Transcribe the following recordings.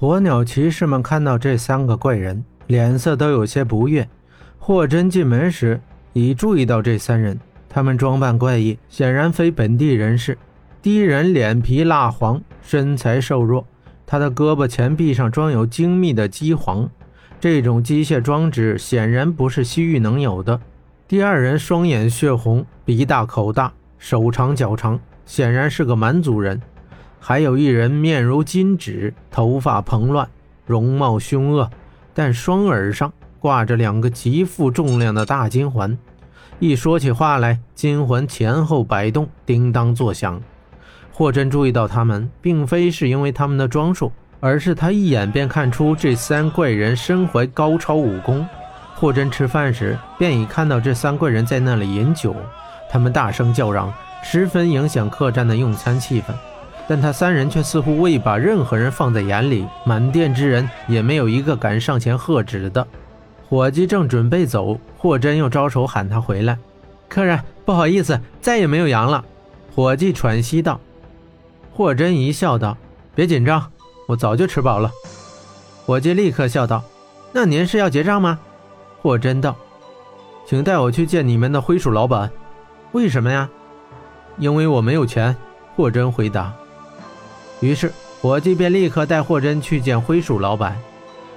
火鸟骑士们看到这三个怪人，脸色都有些不悦。霍真进门时已注意到这三人，他们装扮怪异，显然非本地人士。第一人脸皮蜡黄，身材瘦弱，他的胳膊前臂上装有精密的机簧，这种机械装置显然不是西域能有的。第二人双眼血红，鼻大口大，手长脚长，显然是个蛮族人。还有一人面如金纸，头发蓬乱，容貌凶恶，但双耳上挂着两个极负重量的大金环，一说起话来，金环前后摆动，叮当作响。霍真注意到他们，并非是因为他们的装束，而是他一眼便看出这三怪人身怀高超武功。霍真吃饭时便已看到这三怪人在那里饮酒，他们大声叫嚷，十分影响客栈的用餐气氛。但他三人却似乎未把任何人放在眼里，满店之人也没有一个敢上前喝止的。伙计正准备走，霍真又招手喊他回来。客人，不好意思，再也没有羊了。伙计喘息道。霍真一笑道：“别紧张，我早就吃饱了。”伙计立刻笑道：“那您是要结账吗？”霍真道：“请带我去见你们的灰鼠老板。”为什么呀？因为我没有钱。霍真回答。于是，伙计便立刻带霍真去见灰鼠老板。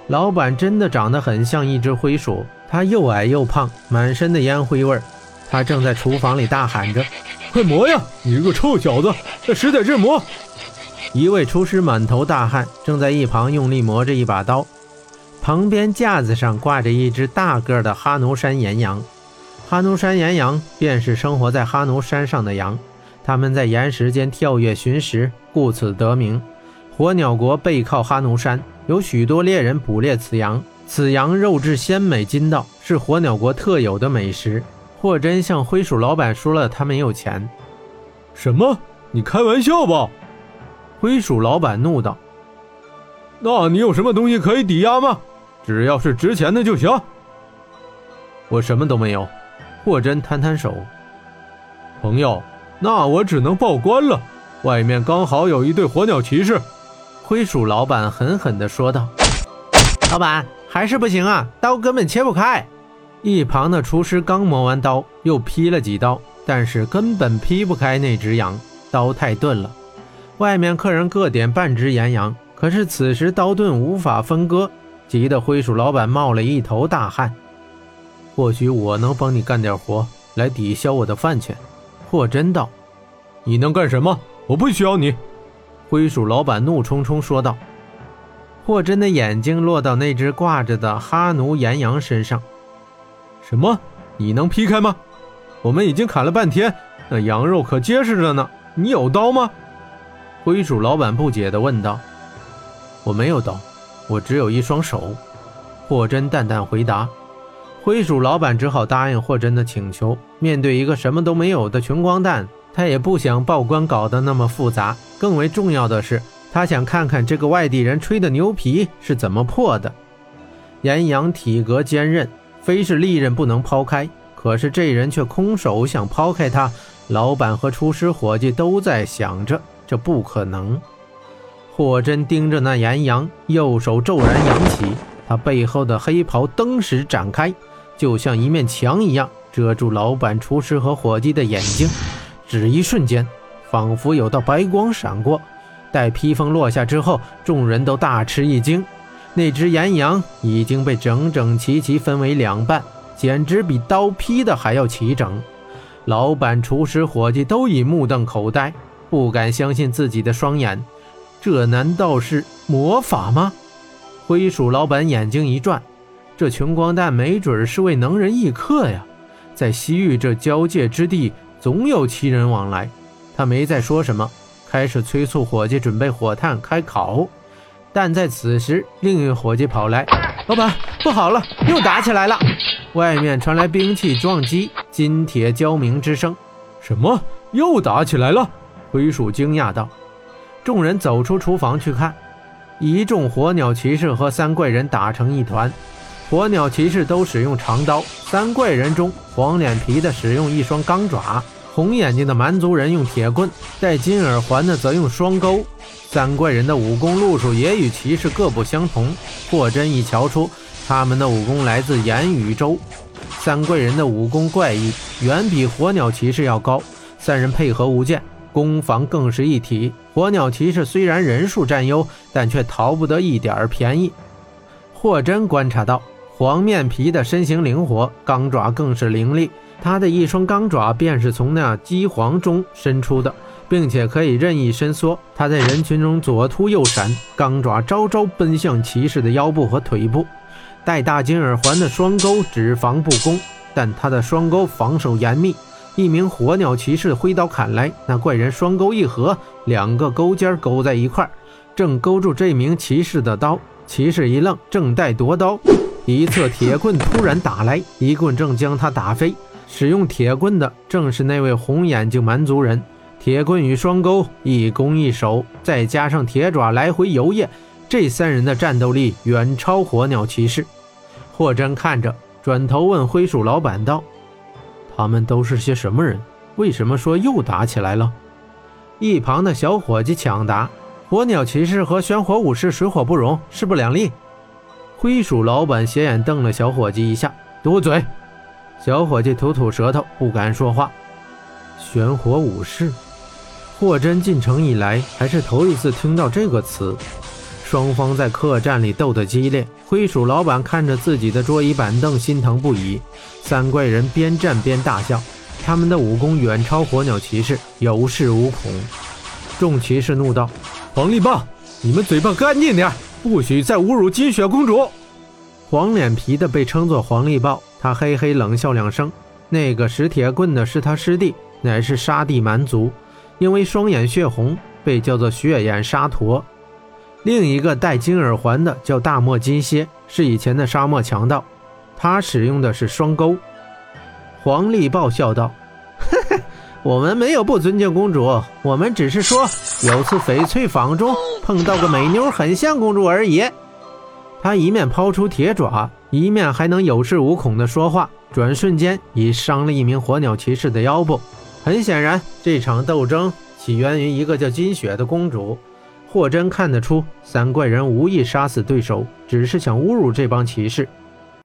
老板真的长得很像一只灰鼠，他又矮又胖，满身的烟灰味儿。他正在厨房里大喊着：“快磨呀！你个臭小子，使点劲磨！”一位厨师满头大汗，正在一旁用力磨着一把刀。旁边架子上挂着一只大个的哈奴山岩羊。哈奴山岩羊便是生活在哈奴山上的羊。它们在岩石间跳跃寻食，故此得名。火鸟国背靠哈奴山，有许多猎人捕猎此羊。此羊肉质鲜美筋道，是火鸟国特有的美食。霍真向灰鼠老板说了他没有钱。什么？你开玩笑吧？灰鼠老板怒道：“那你有什么东西可以抵押吗？只要是值钱的就行。”我什么都没有。霍真摊摊手，朋友。那我只能报官了。外面刚好有一队火鸟骑士。灰鼠老板狠狠地说道：“老板还是不行啊，刀根本切不开。”一旁的厨师刚磨完刀，又劈了几刀，但是根本劈不开那只羊，刀太钝了。外面客人各点半只岩羊，可是此时刀钝无法分割，急得灰鼠老板冒了一头大汗。或许我能帮你干点活，来抵消我的饭钱。霍真道：“你能干什么？我不需要你。”灰鼠老板怒冲冲说道。霍真的眼睛落到那只挂着的哈奴岩羊身上。“什么？你能劈开吗？我们已经砍了半天，那羊肉可结实着呢。你有刀吗？”灰鼠老板不解地问道。“我没有刀，我只有一双手。”霍真淡淡回答。灰鼠老板只好答应霍真的请求。面对一个什么都没有的穷光蛋，他也不想报关搞得那么复杂。更为重要的是，他想看看这个外地人吹的牛皮是怎么破的。岩羊体格坚韧，非是利刃不能抛开。可是这人却空手想抛开他。老板和厨师伙计都在想着，这不可能。霍真盯着那岩羊，右手骤然扬起，他背后的黑袍登时展开。就像一面墙一样遮住老板、厨师和伙计的眼睛，只一瞬间，仿佛有道白光闪过。待披风落下之后，众人都大吃一惊，那只岩羊已经被整整齐齐分为两半，简直比刀劈的还要齐整。老板、厨师、伙计都已目瞪口呆，不敢相信自己的双眼。这难道是魔法吗？灰鼠老板眼睛一转。这穷光蛋没准是位能人异客呀，在西域这交界之地，总有奇人往来。他没再说什么，开始催促伙计准备火炭开烤。但在此时，另一伙计跑来：“老板，不好了，又打起来了！”外面传来兵器撞击、金铁交鸣之声。什么？又打起来了？灰鼠惊讶道。众人走出厨房去看，一众火鸟骑士和三怪人打成一团。火鸟骑士都使用长刀，三怪人中黄脸皮的使用一双钢爪，红眼睛的蛮族人用铁棍，戴金耳环的则用双钩。三怪人的武功路数也与骑士各不相同。霍真一瞧出，他们的武功来自炎宇宙。三怪人的武功怪异，远比火鸟骑士要高。三人配合无间，攻防更是一体。火鸟骑士虽然人数占优，但却逃不得一点便宜。霍真观察到，黄面皮的身形灵活，钢爪更是凌厉。他的一双钢爪便是从那鸡黄中伸出的，并且可以任意伸缩。他在人群中左突右闪，钢爪招招奔向骑士的腰部和腿部。戴大金耳环的双钩只防不攻，但他的双钩防守严密。一名火鸟骑士挥刀砍来，那怪人双钩一合，两个钩尖勾在一块，正勾住这名骑士的刀。骑士一愣，正待夺刀，一侧铁棍突然打来，一棍正将他打飞。使用铁棍的正是那位红眼睛蛮族人，铁棍与双钩一攻一守，再加上铁爪来回游曳，这三人的战斗力远超火鸟骑士。霍真看着，转头问灰鼠老板道：“他们都是些什么人？为什么说又打起来了？”一旁的小伙计抢答：“火鸟骑士和玄火武士水火不容，势不两立。”灰鼠老板斜眼瞪了小伙计一下：“堵嘴！”小伙计吐吐舌头，不敢说话。玄火武士，霍真进城以来还是头一次听到这个词。双方在客栈里斗得激烈，灰鼠老板看着自己的桌椅板凳，心疼不已。三怪人边战边大笑，他们的武功远超火鸟骑士，有恃无恐。众骑士怒道：“黄立豹，你们嘴巴干净点，不许再侮辱金雪公主！”黄脸皮的被称作黄力豹。他嘿嘿冷笑两声，那个使铁棍的是他师弟，乃是沙地蛮族，因为双眼血红，被叫做血眼沙陀。另一个戴金耳环的叫大漠金蝎，是以前的沙漠强盗，他使用的是双钩。黄力豹笑道：“嘿嘿，我们没有不尊敬公主，我们只是说有次翡翠坊中碰到个美妞，很像公主而已。”他一面抛出铁爪。一面还能有恃无恐的说话，转瞬间已伤了一名火鸟骑士的腰部。很显然，这场斗争起源于一个叫金雪的公主。霍真看得出，三怪人无意杀死对手，只是想侮辱这帮骑士。